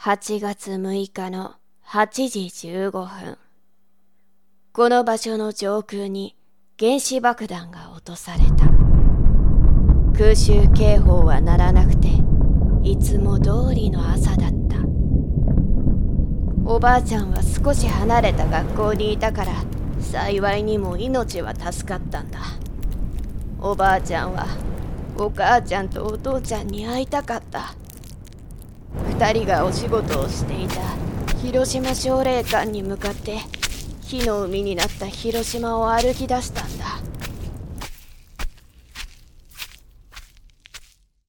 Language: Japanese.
8月6日の8時15分。この場所の上空に原子爆弾が落とされた。空襲警報は鳴らなくて、いつも通りの朝だった。おばあちゃんは少し離れた学校にいたから、幸いにも命は助かったんだ。おばあちゃんはお母ちゃんとお父ちゃんに会いたかった。2人がお仕事をしていた広島奨励館に向かって火の海になった広島を歩き出した。んだ